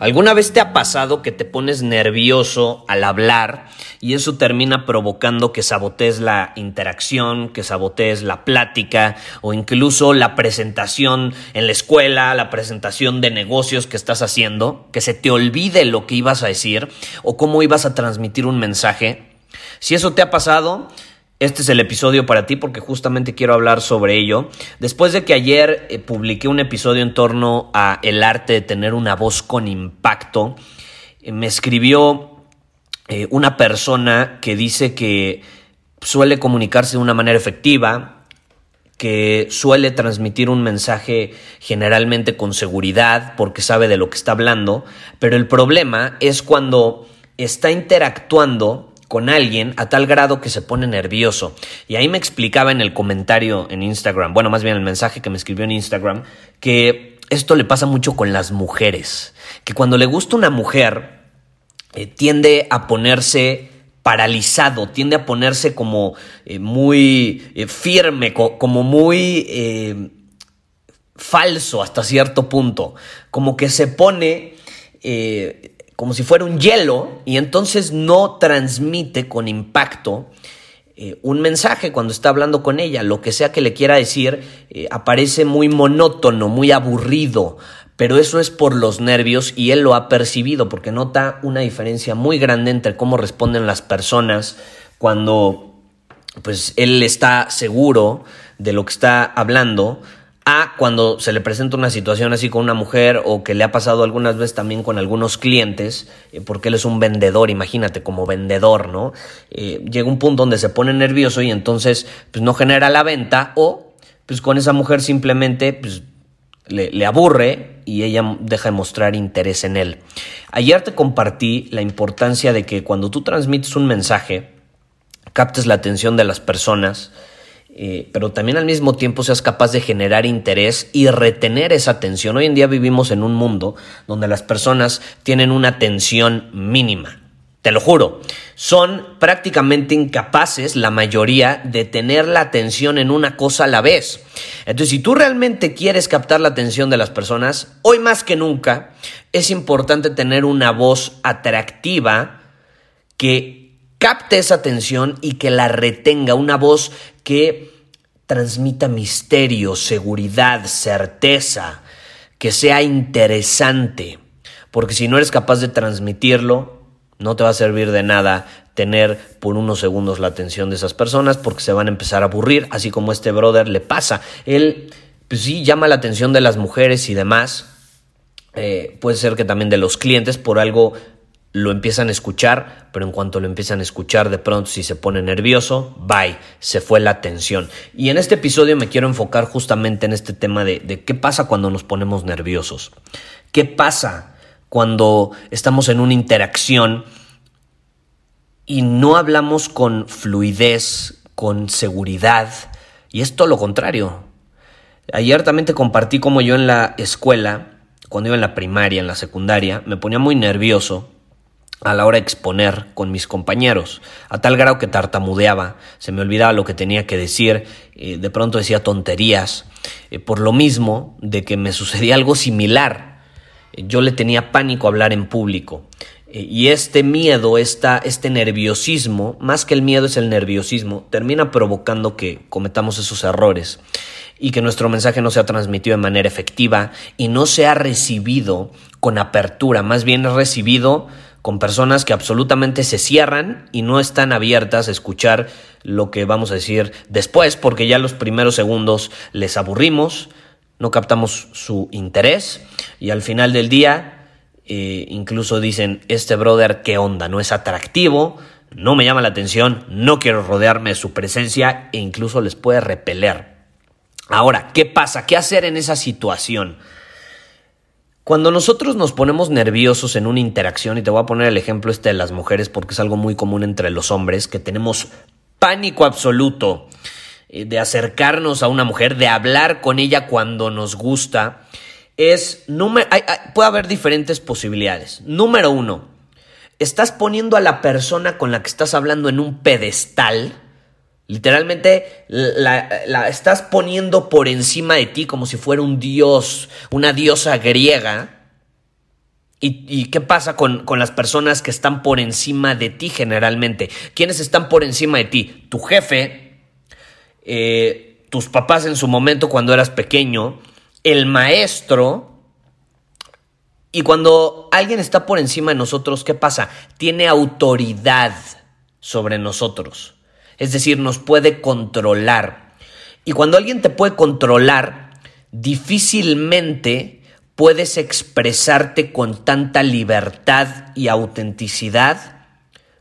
¿Alguna vez te ha pasado que te pones nervioso al hablar y eso termina provocando que sabotees la interacción, que sabotees la plática o incluso la presentación en la escuela, la presentación de negocios que estás haciendo, que se te olvide lo que ibas a decir o cómo ibas a transmitir un mensaje? Si eso te ha pasado, este es el episodio para ti porque justamente quiero hablar sobre ello. Después de que ayer eh, publiqué un episodio en torno a el arte de tener una voz con impacto, eh, me escribió eh, una persona que dice que suele comunicarse de una manera efectiva, que suele transmitir un mensaje generalmente con seguridad porque sabe de lo que está hablando, pero el problema es cuando está interactuando con alguien a tal grado que se pone nervioso. Y ahí me explicaba en el comentario en Instagram, bueno, más bien el mensaje que me escribió en Instagram, que esto le pasa mucho con las mujeres, que cuando le gusta una mujer, eh, tiende a ponerse paralizado, tiende a ponerse como eh, muy eh, firme, como muy falso hasta cierto punto, como que se pone como si fuera un hielo y entonces no transmite con impacto eh, un mensaje cuando está hablando con ella. Lo que sea que le quiera decir eh, aparece muy monótono, muy aburrido, pero eso es por los nervios y él lo ha percibido porque nota una diferencia muy grande entre cómo responden las personas cuando pues él está seguro de lo que está hablando a cuando se le presenta una situación así con una mujer o que le ha pasado algunas veces también con algunos clientes, eh, porque él es un vendedor, imagínate, como vendedor, ¿no? Eh, llega un punto donde se pone nervioso y entonces pues no genera la venta o pues con esa mujer simplemente pues le, le, aburre y ella deja de mostrar interés en él. Ayer te compartí la importancia de que cuando tú transmites un mensaje, captes la atención de las personas, eh, pero también al mismo tiempo seas capaz de generar interés y retener esa atención. Hoy en día vivimos en un mundo donde las personas tienen una atención mínima. Te lo juro, son prácticamente incapaces, la mayoría, de tener la atención en una cosa a la vez. Entonces, si tú realmente quieres captar la atención de las personas, hoy más que nunca, es importante tener una voz atractiva que capte esa atención y que la retenga, una voz que transmita misterio, seguridad, certeza, que sea interesante, porque si no eres capaz de transmitirlo, no te va a servir de nada tener por unos segundos la atención de esas personas porque se van a empezar a aburrir, así como este brother le pasa. Él, pues sí, llama la atención de las mujeres y demás. Eh, puede ser que también de los clientes por algo lo empiezan a escuchar, pero en cuanto lo empiezan a escuchar, de pronto si se pone nervioso, bye, se fue la atención. Y en este episodio me quiero enfocar justamente en este tema de, qué pasa cuando nos ponemos nerviosos. ¿Qué pasa cuando estamos en una interacción y no hablamos con fluidez, con seguridad? Y es todo lo contrario. Ayer también te compartí cómo yo en la escuela, cuando iba en la primaria, en la secundaria, me ponía muy nervioso a la hora de exponer con mis compañeros, a tal grado que tartamudeaba, se me olvidaba lo que tenía que decir, eh, de pronto decía tonterías, eh, por lo mismo de que me sucedía algo similar. Eh, yo le tenía pánico hablar en público. y este miedo, esta, este nerviosismo, más que el miedo es el nerviosismo, termina provocando que cometamos esos errores y que nuestro mensaje no sea transmitido de manera efectiva y no sea recibido con apertura, más bien recibido con personas que absolutamente se cierran y no están abiertas a escuchar lo que vamos a decir después, porque ya los primeros segundos les aburrimos, no captamos su interés y al final del día eh, incluso dicen, este brother, ¿qué onda? No es atractivo, no me llama la atención, no quiero rodearme de su presencia e incluso les puede repeler. Ahora, ¿qué pasa? ¿Qué hacer en esa situación? Cuando nosotros nos ponemos nerviosos en una interacción, y te voy a poner el ejemplo este de las mujeres porque es algo muy común entre los hombres, que tenemos pánico absoluto eh, de acercarnos a una mujer, de hablar con ella cuando nos gusta, es, puede haber diferentes posibilidades. Número uno, estás poniendo a la persona con la que estás hablando en un pedestal, Literalmente la, estás poniendo por encima de ti como si fuera un dios, una diosa griega. ¿Y, qué pasa con, las personas que están por encima de ti generalmente? ¿Quiénes están por encima de ti? Tu jefe, eh, tus papás en su momento cuando eras pequeño, el maestro. Y cuando alguien está por encima de nosotros, ¿qué pasa? Tiene autoridad sobre nosotros es decir, nos puede controlar. Y cuando alguien te puede controlar, difícilmente puedes expresarte con tanta libertad y autenticidad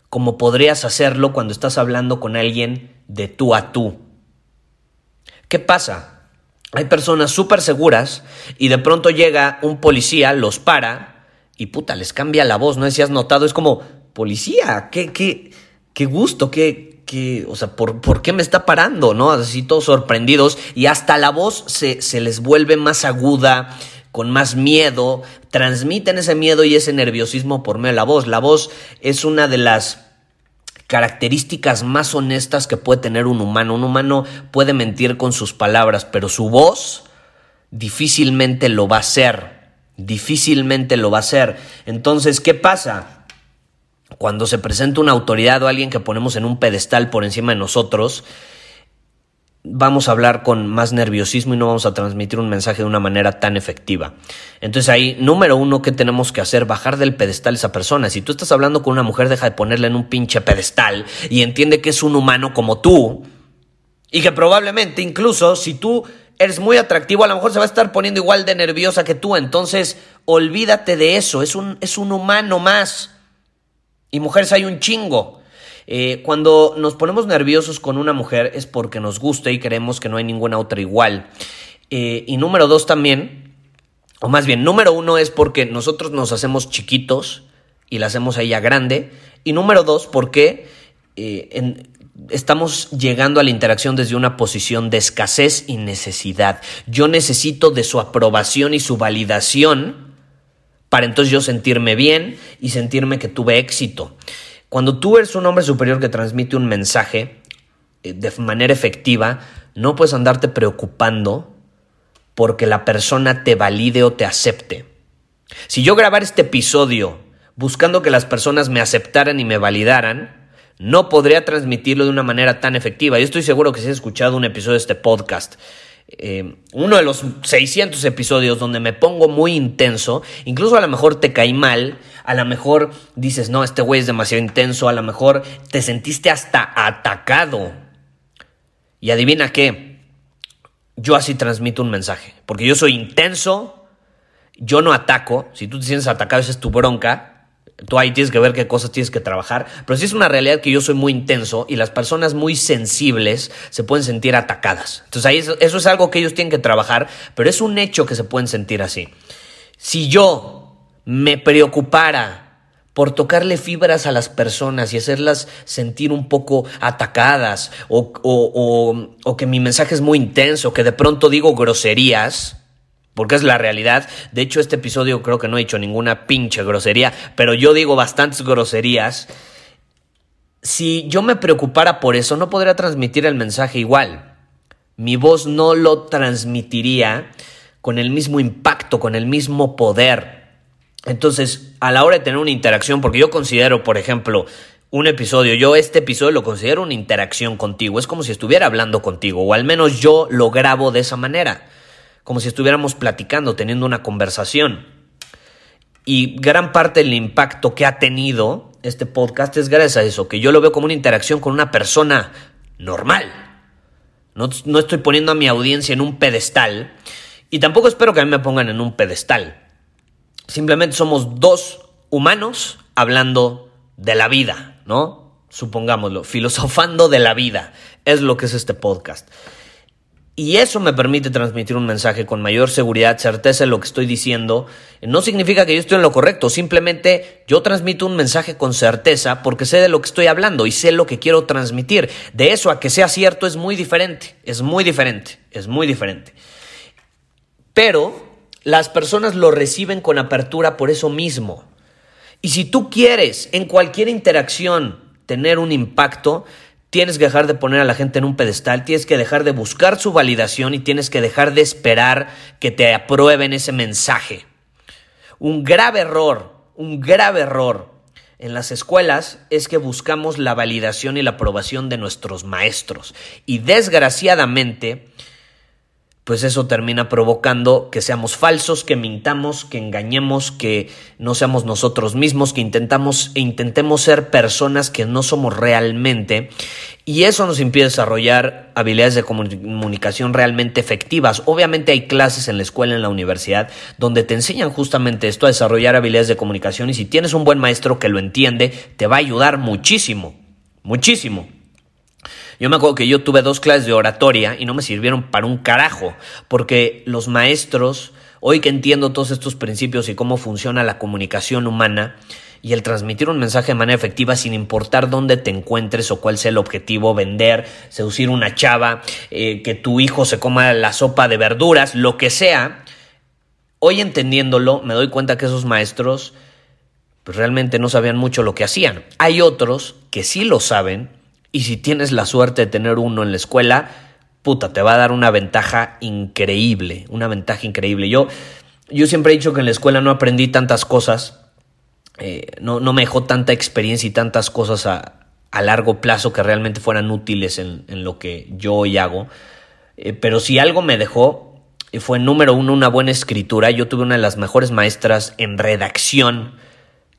como podrías hacerlo cuando estás hablando con alguien de tú a tú. ¿Qué pasa? Hay personas súper seguras y de pronto llega un policía, los para y puta, les cambia la voz, no si has notado, es como, policía, qué, qué, qué gusto, qué, o sea, ¿por, qué me está parando? ¿No? Así todos sorprendidos y hasta la voz se, se les vuelve más aguda, con más miedo, transmiten ese miedo y ese nerviosismo por medio de la voz. La voz es una de las características más honestas que puede tener un humano. Un humano puede mentir con sus palabras, pero su voz difícilmente lo va a hacer. Difícilmente lo va a hacer. Entonces, ¿qué pasa? Cuando se presenta una autoridad o alguien que ponemos en un pedestal por encima de nosotros, vamos a hablar con más nerviosismo y no vamos a transmitir un mensaje de una manera tan efectiva. Entonces ahí, número uno, ¿qué tenemos que hacer? Bajar del pedestal a esa persona. Si tú estás hablando con una mujer, deja de ponerla en un pinche pedestal y entiende que es un humano como tú y que probablemente incluso si tú eres muy atractivo, a lo mejor se va a estar poniendo igual de nerviosa que tú. Entonces, olvídate de eso, es un, es un humano más. Y mujeres hay un chingo. Eh, cuando nos ponemos nerviosos con una mujer es porque nos gusta y creemos que no hay ninguna otra igual. Eh, y número dos también, o más bien, número uno es porque nosotros nos hacemos chiquitos y la hacemos a ella grande. Y número dos, porque eh, estamos llegando a la interacción desde una posición de escasez y necesidad. Yo necesito de su aprobación y su validación para entonces yo sentirme bien y sentirme que tuve éxito. Cuando tú eres un hombre superior que transmite un mensaje eh, de manera efectiva, no puedes andarte preocupando porque la persona te valide o te acepte. Si yo grabar este episodio buscando que las personas me aceptaran y me validaran, no podría transmitirlo de una manera tan efectiva. Yo estoy seguro que si has escuchado un episodio de este podcast eh, uno de los 600 episodios donde me pongo muy intenso, incluso a lo mejor te caí mal, a lo mejor dices, no, este güey es demasiado intenso, a lo mejor te sentiste hasta atacado. Y adivina qué, yo así transmito un mensaje, porque yo soy intenso, yo no ataco, si tú te sientes atacado, esa es tu bronca, Tú ahí tienes que ver qué cosas tienes que trabajar. Pero sí es una realidad que yo soy muy intenso y las personas muy sensibles se pueden sentir atacadas. Entonces ahí eso, es algo que ellos tienen que trabajar, pero es un hecho que se pueden sentir así. Si yo me preocupara por tocarle fibras a las personas y hacerlas sentir un poco atacadas o, o que mi mensaje es muy intenso, que de pronto digo groserías, porque es la realidad. De hecho, este episodio creo que no he dicho ninguna pinche grosería, pero yo digo bastantes groserías. Si yo me preocupara por eso, no podría transmitir el mensaje igual. Mi voz no lo transmitiría con el mismo impacto, con el mismo poder. Entonces, a la hora de tener una interacción, porque yo considero, por ejemplo, un episodio, yo este episodio lo considero una interacción contigo, es como si estuviera hablando contigo, o al menos yo lo grabo de esa manera como si estuviéramos platicando, teniendo una conversación. Y gran parte del impacto que ha tenido este podcast es gracias a eso, que yo lo veo como una interacción con una persona normal. No, no estoy poniendo a mi audiencia en un pedestal y tampoco espero que a mí me pongan en un pedestal. Simplemente somos dos humanos hablando de la vida, ¿no? Supongámoslo, filosofando de la vida. Es lo que es este podcast. Y eso me permite transmitir un mensaje con mayor seguridad, certeza en lo que estoy diciendo. No significa que yo estoy en lo correcto, simplemente yo transmito un mensaje con certeza porque sé de lo que estoy hablando y sé lo que quiero transmitir. De eso a que sea cierto es muy diferente, es muy diferente, es muy diferente. Pero las personas lo reciben con apertura por eso mismo. Y si tú quieres en cualquier interacción tener un impacto, Tienes que dejar de poner a la gente en un pedestal, tienes que dejar de buscar su validación y tienes que dejar de esperar que te aprueben ese mensaje. Un grave error, un grave error en las escuelas es que buscamos la validación y la aprobación de nuestros maestros. Y desgraciadamente, pues eso termina provocando que seamos falsos, que mintamos, que engañemos, que no seamos nosotros mismos, que intentamos e intentemos ser personas que no somos realmente. Y eso nos impide desarrollar habilidades de comunicación realmente efectivas. Obviamente hay clases en la escuela, en la universidad, donde te enseñan justamente esto, a desarrollar habilidades de comunicación. Y si tienes un buen maestro que lo entiende, te va a ayudar muchísimo, muchísimo. Yo me acuerdo que yo tuve dos clases de oratoria y no me sirvieron para un carajo, porque los maestros, hoy que entiendo todos estos principios y cómo funciona la comunicación humana, y el transmitir un mensaje de manera efectiva sin importar dónde te encuentres o cuál sea el objetivo, vender, seducir una chava, eh, que tu hijo se coma la sopa de verduras, lo que sea, hoy entendiéndolo me doy cuenta que esos maestros pues realmente no sabían mucho lo que hacían. Hay otros que sí lo saben y si tienes la suerte de tener uno en la escuela, puta, te va a dar una ventaja increíble, una ventaja increíble. Yo, yo siempre he dicho que en la escuela no aprendí tantas cosas, eh, no, no, me dejó tanta experiencia y tantas cosas a, a largo plazo que realmente fueran útiles en, lo que yo hoy hago. Eh, pero si algo me dejó, eh, fue número uno una buena escritura. Yo tuve una de las mejores maestras en redacción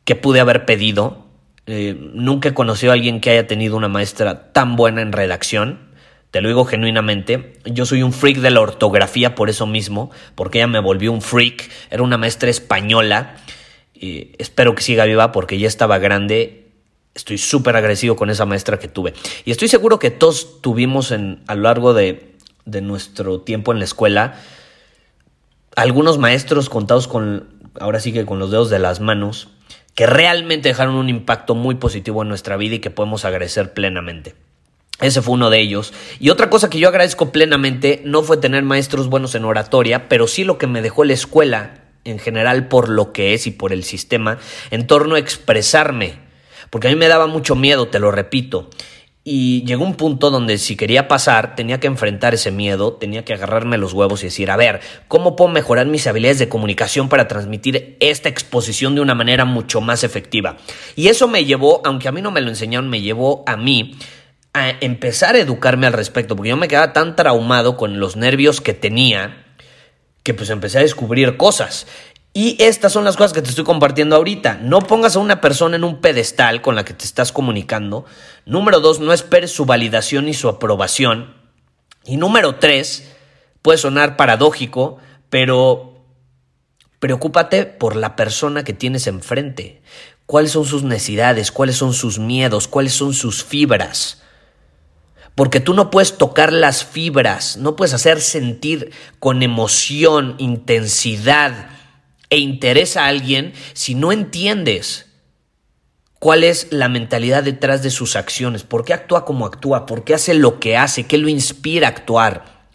que pude haber pedido. Eh, nunca he conocido a alguien que haya tenido una maestra tan buena en redacción. Te lo digo genuinamente. Yo soy un freak de la ortografía por eso mismo, porque ella me volvió un freak. Era una maestra española. y espero que siga viva porque ya estaba grande. Estoy súper agradecido con esa maestra que tuve. Y estoy seguro que todos tuvimos en, a lo largo de, de nuestro tiempo en la escuela algunos maestros contados con, ahora sí que con los dedos de las manos, que realmente dejaron un impacto muy positivo en nuestra vida y que podemos agradecer plenamente. Ese fue uno de ellos. Y otra cosa que yo agradezco plenamente no fue tener maestros buenos en oratoria, pero sí lo que me dejó la escuela en general por lo que es y por el sistema en torno a expresarme. Porque a mí me daba mucho miedo, te lo repito. Y llegó un punto donde si quería pasar, tenía que enfrentar ese miedo, tenía que agarrarme los huevos y decir, a ver, ¿cómo puedo mejorar mis habilidades de comunicación para transmitir esta exposición de una manera mucho más efectiva? Y eso me llevó, aunque a mí no me lo enseñaron, me llevó a mí a empezar a educarme al respecto, porque yo me quedaba tan traumado con los nervios que tenía que pues empecé a descubrir cosas. Y estas son las cosas que te estoy compartiendo ahorita. No pongas a una persona en un pedestal con la que te estás comunicando. Número dos, no esperes su validación y su aprobación. Y número tres, puede sonar paradójico, pero preocúpate por la persona que tienes enfrente. ¿Cuáles son sus necesidades? ¿Cuáles son sus miedos? ¿Cuáles son sus fibras? Porque tú no puedes tocar las fibras, no puedes hacer sentir con emoción, intensidad, e interesa a alguien si no entiendes cuál es la mentalidad detrás de sus acciones, por qué actúa como actúa, por qué hace lo que hace, qué lo inspira a actuar.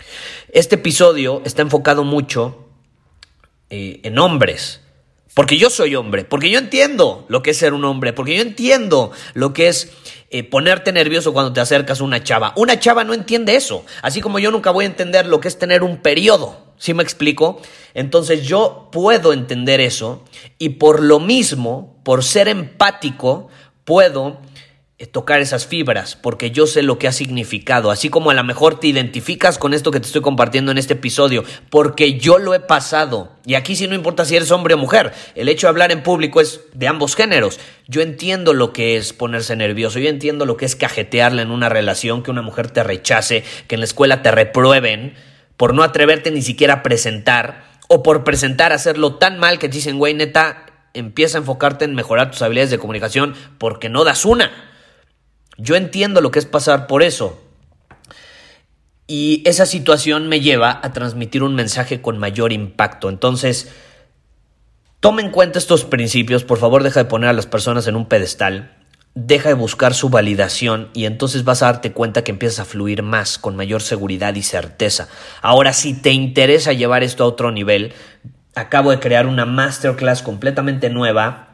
Este episodio está enfocado mucho eh, en hombres, porque yo soy hombre, porque yo entiendo lo que es ser un hombre, porque yo entiendo lo que es eh, ponerte nervioso cuando te acercas a una chava. Una chava no entiende eso, así como yo nunca voy a entender lo que es tener un periodo. ¿Sí me explico? Entonces yo puedo entender eso y por lo mismo, por ser empático, puedo eh, tocar esas fibras, porque yo sé lo que ha significado, así como a lo mejor te identificas con esto que te estoy compartiendo en este episodio, porque yo lo he pasado. Y aquí sí no importa si eres hombre o mujer, el hecho de hablar en público es de ambos géneros. Yo entiendo lo que es ponerse nervioso, yo entiendo lo que es cajetearle en una relación, que una mujer te rechace, que en la escuela te reprueben por no atreverte ni siquiera a presentar, o por presentar, hacerlo tan mal que te dicen, güey, neta, empieza a enfocarte en mejorar tus habilidades de comunicación porque no das una. Yo entiendo lo que es pasar por eso. Y esa situación me lleva a transmitir un mensaje con mayor impacto. Entonces, toma en cuenta estos principios. Por favor, deja de poner a las personas en un pedestal. Deja de buscar su validación y entonces vas a darte cuenta que empiezas a fluir más, con mayor seguridad y certeza. Ahora, si te interesa llevar esto a otro nivel, acabo de crear una masterclass completamente nueva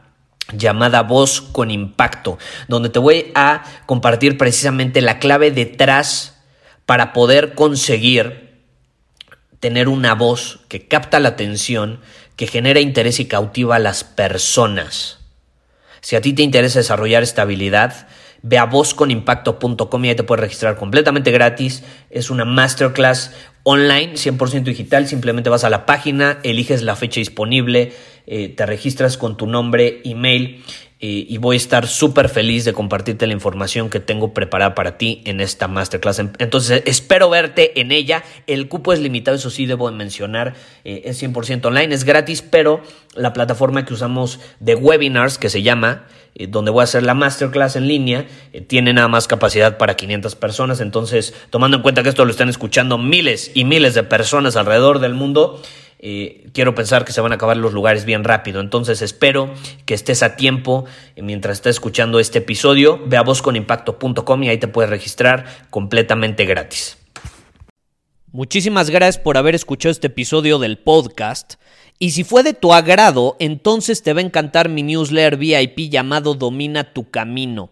llamada Voz con Impacto, donde te voy a compartir precisamente la clave detrás para poder conseguir tener una voz que capta la atención, que genera interés y cautiva a las personas. Si a ti te interesa desarrollar esta habilidad, ve a vozconimpacto.com y ahí te puedes registrar completamente gratis. Es una masterclass online, 100% digital. Simplemente vas a la página, eliges la fecha disponible, eh, te registras con tu nombre, email eh, y voy a estar súper feliz de compartirte la información que tengo preparada para ti en esta masterclass. Entonces, espero verte en ella. El cupo es limitado, eso sí debo mencionar, eh, es 100% online, es gratis, pero la plataforma que usamos de webinars, que se llama, donde voy a hacer la masterclass en línea, tiene nada más capacidad para 500 personas. Entonces, tomando en cuenta que esto lo están escuchando miles y miles de personas alrededor del mundo, eh, quiero pensar que se van a acabar los lugares bien rápido. Entonces espero que estés a tiempo eh, mientras estés escuchando este episodio. Ve a vozconimpacto.com y ahí te puedes registrar completamente gratis. Muchísimas gracias por haber escuchado este episodio del podcast. Y si fue de tu agrado, entonces te va a encantar mi newsletter VIP llamado Domina tu Camino.